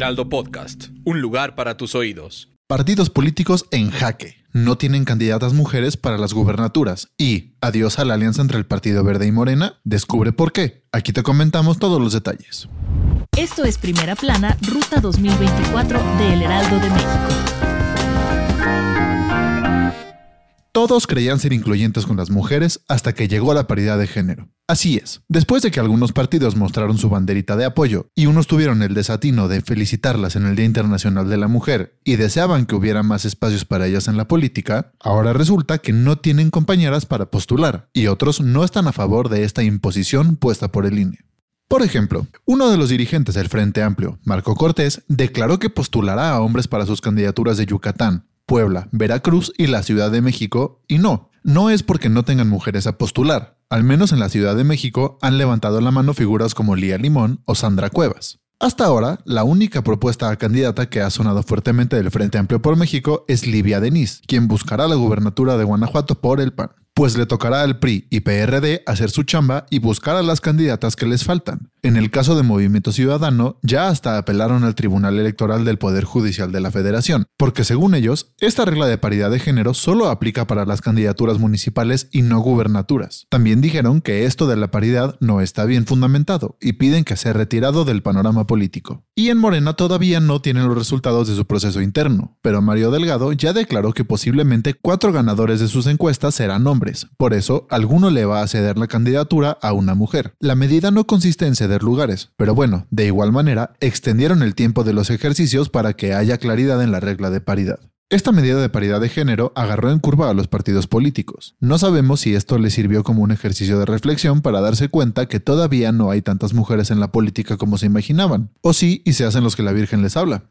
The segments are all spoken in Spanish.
Heraldo Podcast, un lugar para tus oídos. Partidos políticos en jaque. No tienen candidatas mujeres para las gubernaturas. Y adiós a la alianza entre el Partido Verde y Morena. Descubre por qué. Aquí te comentamos todos los detalles. Esto es Primera Plana, Ruta 2024 de El Heraldo de México. Todos creían ser incluyentes con las mujeres hasta que llegó la paridad de género. Así es, después de que algunos partidos mostraron su banderita de apoyo y unos tuvieron el desatino de felicitarlas en el Día Internacional de la Mujer y deseaban que hubiera más espacios para ellas en la política, ahora resulta que no tienen compañeras para postular y otros no están a favor de esta imposición puesta por el INE. Por ejemplo, uno de los dirigentes del Frente Amplio, Marco Cortés, declaró que postulará a hombres para sus candidaturas de Yucatán, Puebla, Veracruz y la Ciudad de México, y no, no es porque no tengan mujeres a postular. Al menos en la Ciudad de México han levantado la mano figuras como Lía Limón o Sandra Cuevas. Hasta ahora, la única propuesta a candidata que ha sonado fuertemente del Frente Amplio por México es Livia Denis, quien buscará la gubernatura de Guanajuato por el PAN pues le tocará al PRI y PRD hacer su chamba y buscar a las candidatas que les faltan. En el caso de Movimiento Ciudadano, ya hasta apelaron al Tribunal Electoral del Poder Judicial de la Federación, porque según ellos, esta regla de paridad de género solo aplica para las candidaturas municipales y no gubernaturas. También dijeron que esto de la paridad no está bien fundamentado y piden que sea retirado del panorama político. Y en Morena todavía no tienen los resultados de su proceso interno, pero Mario Delgado ya declaró que posiblemente cuatro ganadores de sus encuestas serán hombres por eso, alguno le va a ceder la candidatura a una mujer. La medida no consiste en ceder lugares, pero bueno, de igual manera, extendieron el tiempo de los ejercicios para que haya claridad en la regla de paridad. Esta medida de paridad de género agarró en curva a los partidos políticos. No sabemos si esto les sirvió como un ejercicio de reflexión para darse cuenta que todavía no hay tantas mujeres en la política como se imaginaban, o sí y se hacen los que la Virgen les habla.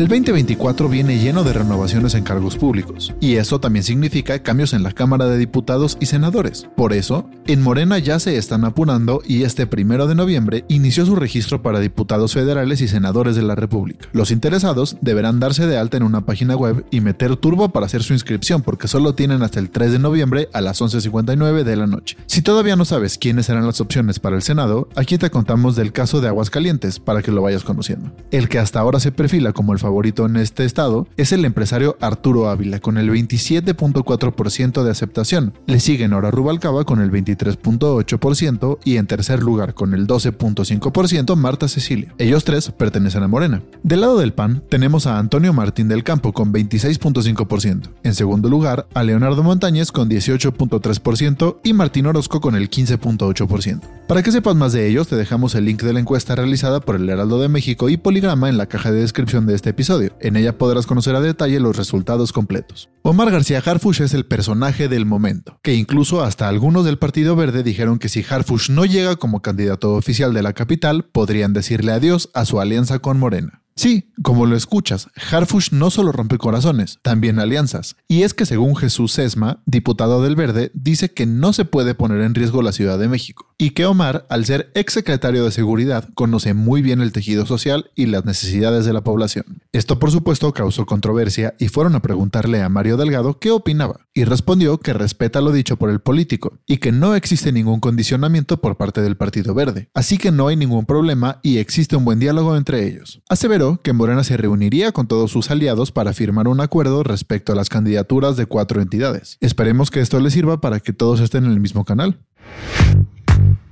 El 2024 viene lleno de renovaciones en cargos públicos, y eso también significa cambios en la Cámara de Diputados y Senadores. Por eso, en Morena ya se están apurando y este primero de noviembre inició su registro para diputados federales y senadores de la República. Los interesados deberán darse de alta en una página web y meter turbo para hacer su inscripción, porque solo tienen hasta el 3 de noviembre a las 11.59 de la noche. Si todavía no sabes quiénes serán las opciones para el Senado, aquí te contamos del caso de Aguascalientes para que lo vayas conociendo. El que hasta ahora se perfila como el favorito en este estado es el empresario Arturo Ávila con el 27.4% de aceptación. Le sigue Nora Rubalcaba con el 23.8% y en tercer lugar con el 12.5% Marta Cecilia. Ellos tres pertenecen a Morena. Del lado del PAN tenemos a Antonio Martín del Campo con 26.5%. En segundo lugar a Leonardo Montañez con 18.3% y Martín Orozco con el 15.8%. Para que sepas más de ellos te dejamos el link de la encuesta realizada por el Heraldo de México y Poligrama en la caja de descripción de este episodio episodio. En ella podrás conocer a detalle los resultados completos. Omar García Harfush es el personaje del momento, que incluso hasta algunos del Partido Verde dijeron que si Harfush no llega como candidato oficial de la capital, podrían decirle adiós a su alianza con Morena. Sí, como lo escuchas, Harfush no solo rompe corazones, también alianzas. Y es que según Jesús Sesma, diputado del Verde, dice que no se puede poner en riesgo la Ciudad de México. Y que Omar, al ser ex secretario de Seguridad, conoce muy bien el tejido social y las necesidades de la población. Esto por supuesto causó controversia y fueron a preguntarle a Mario Delgado qué opinaba. Y respondió que respeta lo dicho por el político y que no existe ningún condicionamiento por parte del Partido Verde. Así que no hay ningún problema y existe un buen diálogo entre ellos. Aseveró que Morena se reuniría con todos sus aliados para firmar un acuerdo respecto a las candidaturas de cuatro entidades. Esperemos que esto les sirva para que todos estén en el mismo canal.